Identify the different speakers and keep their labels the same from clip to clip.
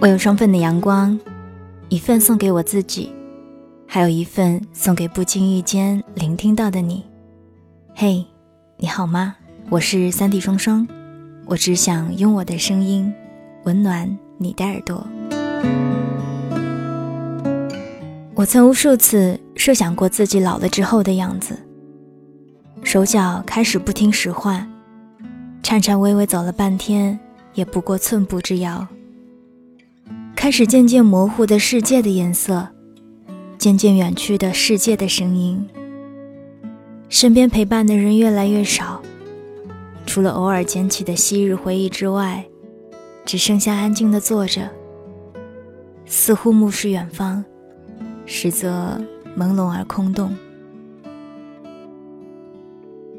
Speaker 1: 我有双份的阳光，一份送给我自己，还有一份送给不经意间聆听到的你。嘿，你好吗？我是三 D 双双，我只想用我的声音温暖你的耳朵。我曾无数次设想过自己老了之后的样子，手脚开始不听使唤，颤颤巍巍走了半天也不过寸步之遥。开始渐渐模糊的世界的颜色，渐渐远去的世界的声音，身边陪伴的人越来越少，除了偶尔捡起的昔日回忆之外，只剩下安静的坐着，似乎目视远方，实则朦胧而空洞。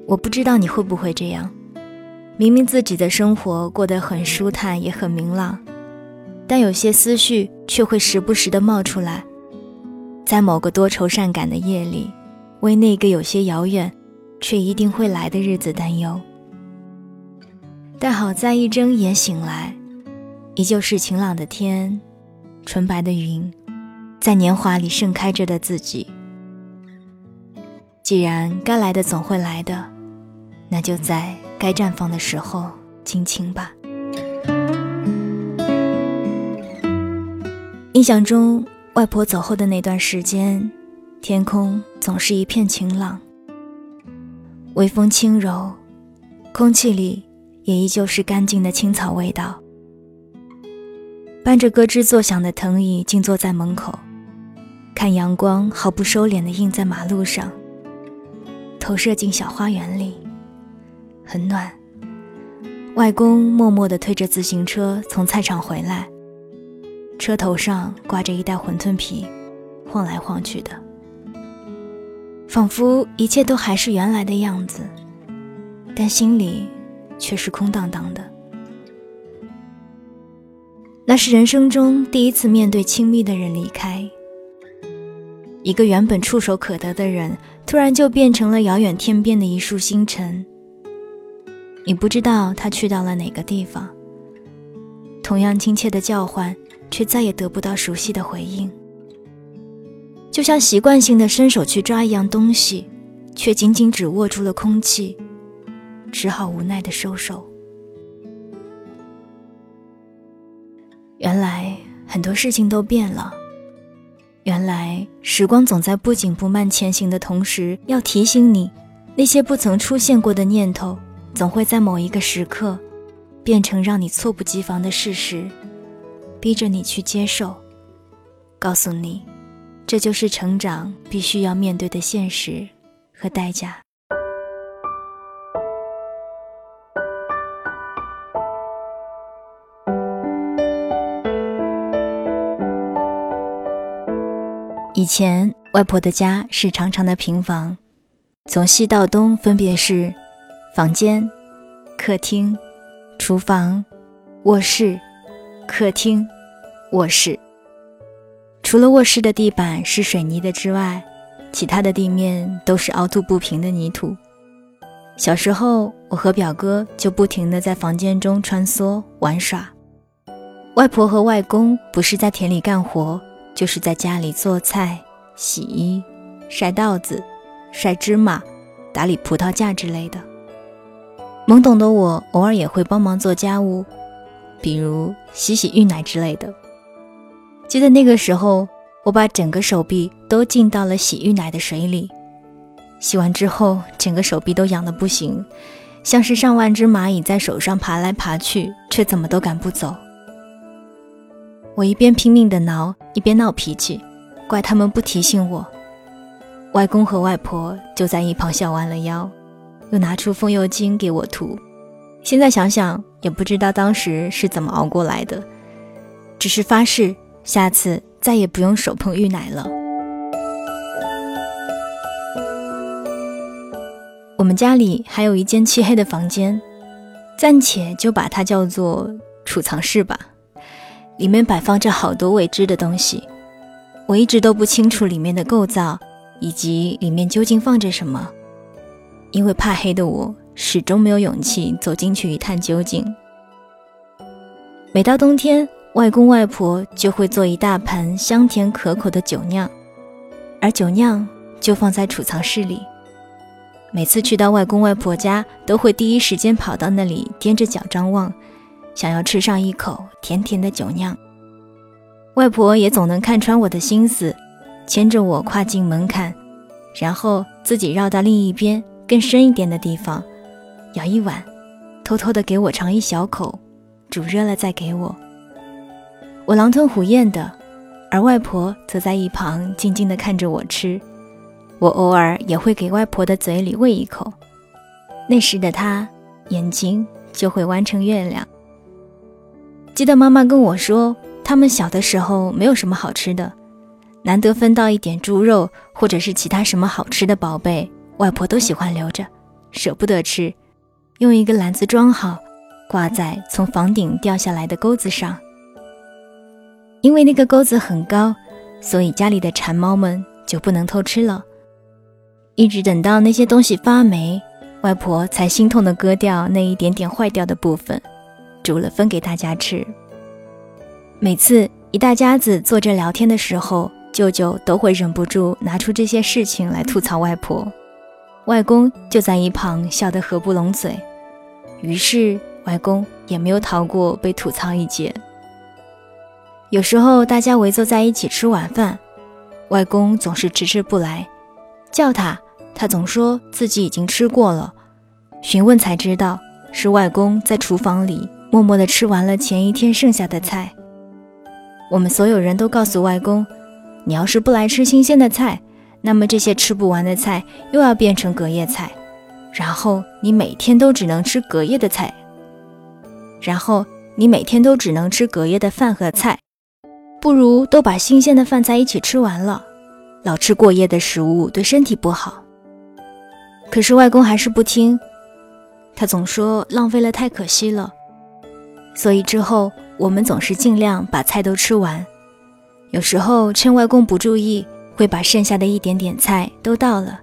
Speaker 1: 我不知道你会不会这样，明明自己的生活过得很舒坦，也很明朗。但有些思绪却会时不时的冒出来，在某个多愁善感的夜里，为那个有些遥远，却一定会来的日子担忧。但好在一睁眼醒来，依旧是晴朗的天，纯白的云，在年华里盛开着的自己。既然该来的总会来的，那就在该绽放的时候尽情吧。印象中，外婆走后的那段时间，天空总是一片晴朗，微风轻柔，空气里也依旧是干净的青草味道。伴着咯吱作响的藤椅，静坐在门口，看阳光毫不收敛地映在马路上，投射进小花园里，很暖。外公默默地推着自行车从菜场回来。车头上挂着一袋馄饨皮，晃来晃去的，仿佛一切都还是原来的样子，但心里却是空荡荡的。那是人生中第一次面对亲密的人离开，一个原本触手可得的人，突然就变成了遥远天边的一束星辰。你不知道他去到了哪个地方，同样亲切的叫唤。却再也得不到熟悉的回应，就像习惯性的伸手去抓一样东西，却仅仅只握住了空气，只好无奈的收手。原来很多事情都变了，原来时光总在不紧不慢前行的同时，要提醒你，那些不曾出现过的念头，总会在某一个时刻，变成让你猝不及防的事实。逼着你去接受，告诉你，这就是成长必须要面对的现实和代价。以前外婆的家是长长的平房，从西到东分别是房间、客厅、厨房、卧室。客厅、卧室，除了卧室的地板是水泥的之外，其他的地面都是凹凸不平的泥土。小时候，我和表哥就不停地在房间中穿梭玩耍。外婆和外公不是在田里干活，就是在家里做菜、洗衣、晒稻子、晒芝麻、打理葡萄架之类的。懵懂的我，偶尔也会帮忙做家务。比如洗洗浴奶之类的。记得那个时候，我把整个手臂都浸到了洗浴奶的水里，洗完之后，整个手臂都痒得不行，像是上万只蚂蚁在手上爬来爬去，却怎么都赶不走。我一边拼命地挠，一边闹脾气，怪他们不提醒我。外公和外婆就在一旁笑弯了腰，又拿出风油精给我涂。现在想想，也不知道当时是怎么熬过来的，只是发誓下次再也不用手碰浴奶了。我们家里还有一间漆黑的房间，暂且就把它叫做储藏室吧。里面摆放着好多未知的东西，我一直都不清楚里面的构造以及里面究竟放着什么，因为怕黑的我。始终没有勇气走进去一探究竟。每到冬天，外公外婆就会做一大盘香甜可口的酒酿，而酒酿就放在储藏室里。每次去到外公外婆家，都会第一时间跑到那里，踮着脚张望，想要吃上一口甜甜的酒酿。外婆也总能看穿我的心思，牵着我跨进门槛，然后自己绕到另一边更深一点的地方，舀一碗，偷偷的给我尝一小口，煮热了再给我。我狼吞虎咽的，而外婆则在一旁静静的看着我吃。我偶尔也会给外婆的嘴里喂一口，那时的她眼睛就会弯成月亮。记得妈妈跟我说，他们小的时候没有什么好吃的，难得分到一点猪肉或者是其他什么好吃的宝贝，外婆都喜欢留着，舍不得吃，用一个篮子装好，挂在从房顶掉下来的钩子上。因为那个钩子很高，所以家里的馋猫们就不能偷吃了。一直等到那些东西发霉，外婆才心痛地割掉那一点点坏掉的部分，煮了分给大家吃。每次一大家子坐着聊天的时候，舅舅都会忍不住拿出这些事情来吐槽外婆，外公就在一旁笑得合不拢嘴。于是外公也没有逃过被吐槽一劫。有时候大家围坐在一起吃晚饭，外公总是迟迟不来，叫他，他总说自己已经吃过了。询问才知道，是外公在厨房里默默地吃完了前一天剩下的菜。我们所有人都告诉外公，你要是不来吃新鲜的菜，那么这些吃不完的菜又要变成隔夜菜，然后你每天都只能吃隔夜的菜，然后你每天都只能吃隔夜的饭和菜。不如都把新鲜的饭菜一起吃完了，老吃过夜的食物对身体不好。可是外公还是不听，他总说浪费了太可惜了。所以之后我们总是尽量把菜都吃完，有时候趁外公不注意，会把剩下的一点点菜都倒了。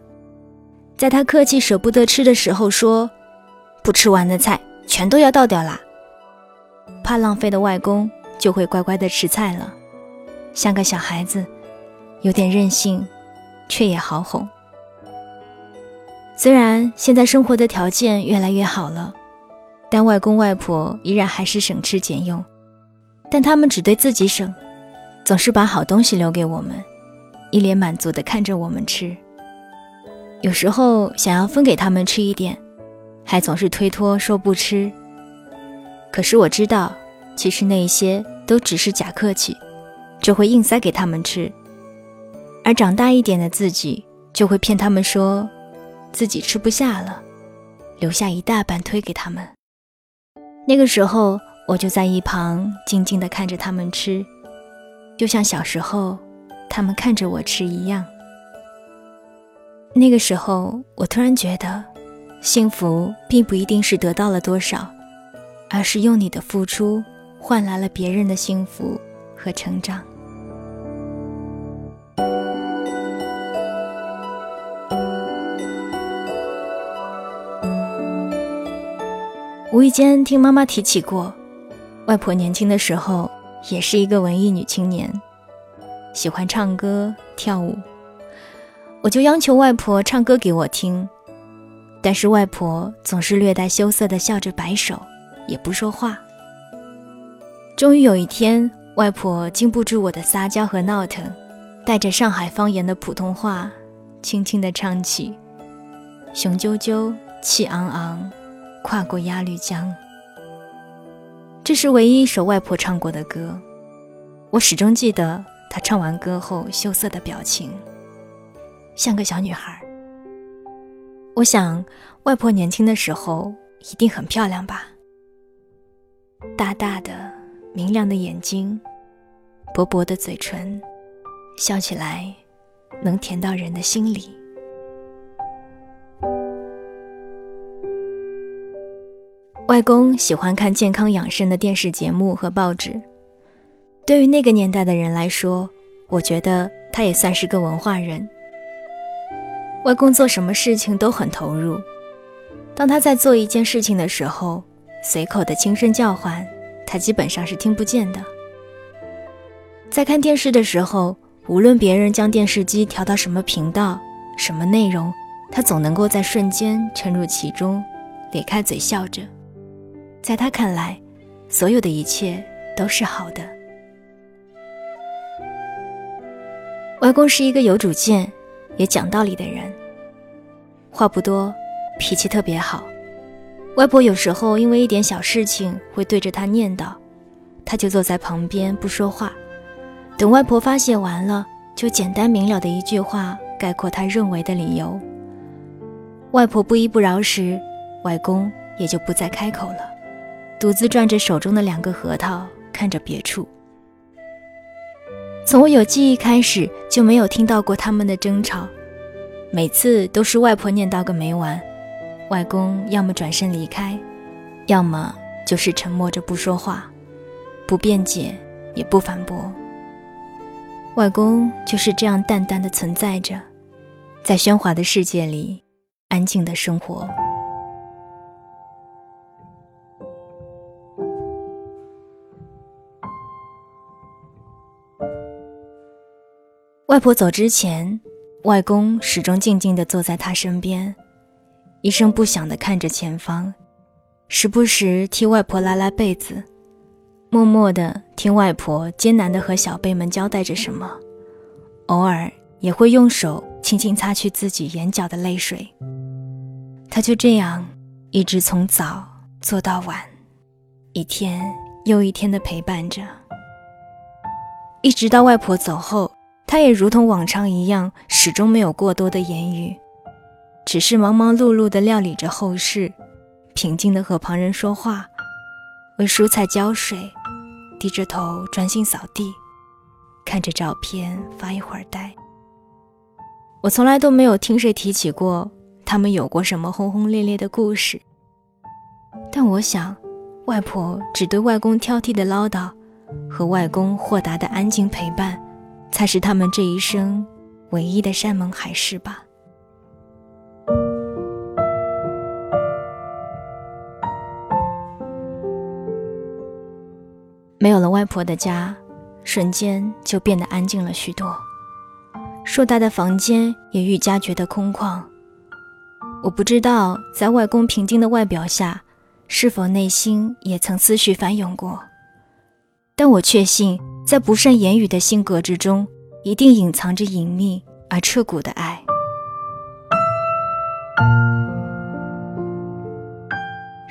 Speaker 1: 在他客气舍不得吃的时候，说不吃完的菜全都要倒掉啦。怕浪费的外公就会乖乖的吃菜了。像个小孩子，有点任性，却也好哄。虽然现在生活的条件越来越好了，但外公外婆依然还是省吃俭用。但他们只对自己省，总是把好东西留给我们，一脸满足地看着我们吃。有时候想要分给他们吃一点，还总是推脱说不吃。可是我知道，其实那些都只是假客气。就会硬塞给他们吃，而长大一点的自己就会骗他们说自己吃不下了，留下一大半推给他们。那个时候，我就在一旁静静地看着他们吃，就像小时候他们看着我吃一样。那个时候，我突然觉得，幸福并不一定是得到了多少，而是用你的付出换来了别人的幸福。和成长。无意间听妈妈提起过，外婆年轻的时候也是一个文艺女青年，喜欢唱歌跳舞。我就央求外婆唱歌给我听，但是外婆总是略带羞涩的笑着摆手，也不说话。终于有一天。外婆经不住我的撒娇和闹腾，带着上海方言的普通话，轻轻地唱起：“雄赳赳，气昂昂，跨过鸭绿江。”这是唯一一首外婆唱过的歌，我始终记得她唱完歌后羞涩的表情，像个小女孩。我想，外婆年轻的时候一定很漂亮吧？大大的、明亮的眼睛。薄薄的嘴唇，笑起来能甜到人的心里。外公喜欢看健康养生的电视节目和报纸，对于那个年代的人来说，我觉得他也算是个文化人。外公做什么事情都很投入，当他在做一件事情的时候，随口的轻声叫唤，他基本上是听不见的。在看电视的时候，无论别人将电视机调到什么频道、什么内容，他总能够在瞬间沉入其中，咧开嘴笑着。在他看来，所有的一切都是好的。外公是一个有主见、也讲道理的人，话不多，脾气特别好。外婆有时候因为一点小事情会对着他念叨，他就坐在旁边不说话。等外婆发泄完了，就简单明了的一句话概括他认为的理由。外婆不依不饶时，外公也就不再开口了，独自转着手中的两个核桃，看着别处。从我有记忆开始，就没有听到过他们的争吵，每次都是外婆念叨个没完。外公要么转身离开，要么就是沉默着不说话，不辩解也不反驳。外公就是这样淡淡的存在着，在喧哗的世界里，安静的生活。外婆走之前，外公始终静静地坐在她身边。一声不响地看着前方，时不时替外婆拉拉被子，默默地听外婆艰难地和小辈们交代着什么，偶尔也会用手轻轻擦去自己眼角的泪水。他就这样一直从早做到晚，一天又一天地陪伴着，一直到外婆走后，他也如同往常一样，始终没有过多的言语。只是忙忙碌碌地料理着后事，平静地和旁人说话，为蔬菜浇水，低着头专心扫地，看着照片发一会儿呆。我从来都没有听谁提起过他们有过什么轰轰烈烈的故事，但我想，外婆只对外公挑剔的唠叨，和外公豁达的安静陪伴，才是他们这一生唯一的山盟海誓吧。没有了外婆的家，瞬间就变得安静了许多。硕大的房间也愈加觉得空旷。我不知道，在外公平静的外表下，是否内心也曾思绪翻涌过。但我确信，在不善言语的性格之中，一定隐藏着隐秘而彻骨的爱。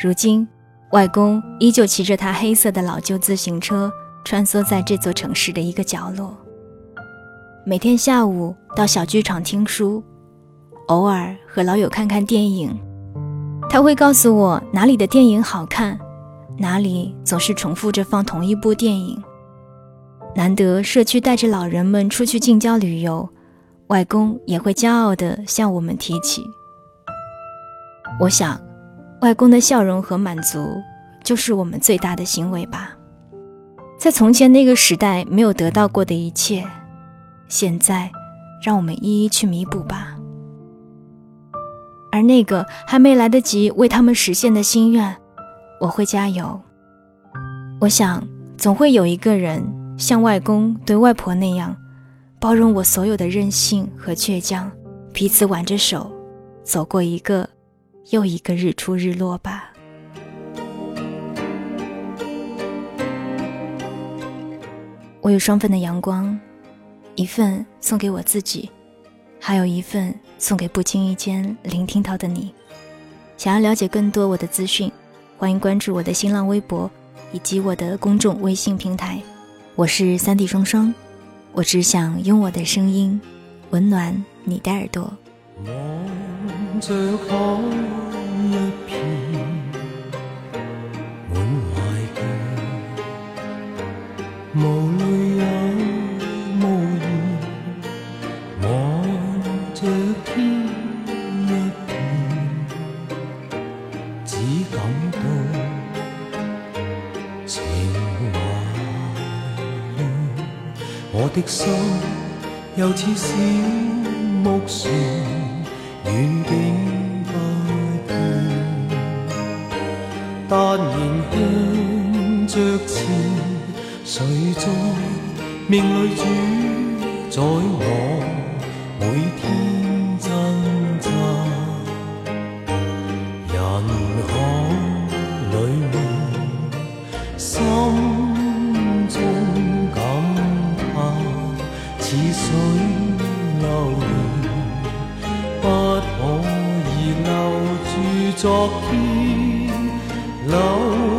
Speaker 1: 如今。外公依旧骑着他黑色的老旧自行车，穿梭在这座城市的一个角落。每天下午到小剧场听书，偶尔和老友看看电影。他会告诉我哪里的电影好看，哪里总是重复着放同一部电影。难得社区带着老人们出去近郊旅游，外公也会骄傲地向我们提起。我想。外公的笑容和满足，就是我们最大的欣慰吧。在从前那个时代没有得到过的一切，现在让我们一一去弥补吧。而那个还没来得及为他们实现的心愿，我会加油。我想，总会有一个人像外公对外婆那样，包容我所有的任性和倔强，彼此挽着手，走过一个。又一个日出日落吧。我有双份的阳光，一份送给我自己，还有一份送给不经意间聆听到的你。想要了解更多我的资讯，欢迎关注我的新浪微博以及我的公众微信平台。我是三弟双双，我只想用我的声音温暖你的耳朵。的心又似小木船。远景不变，但然向着前，谁在
Speaker 2: 命里主宰我每天昨天，留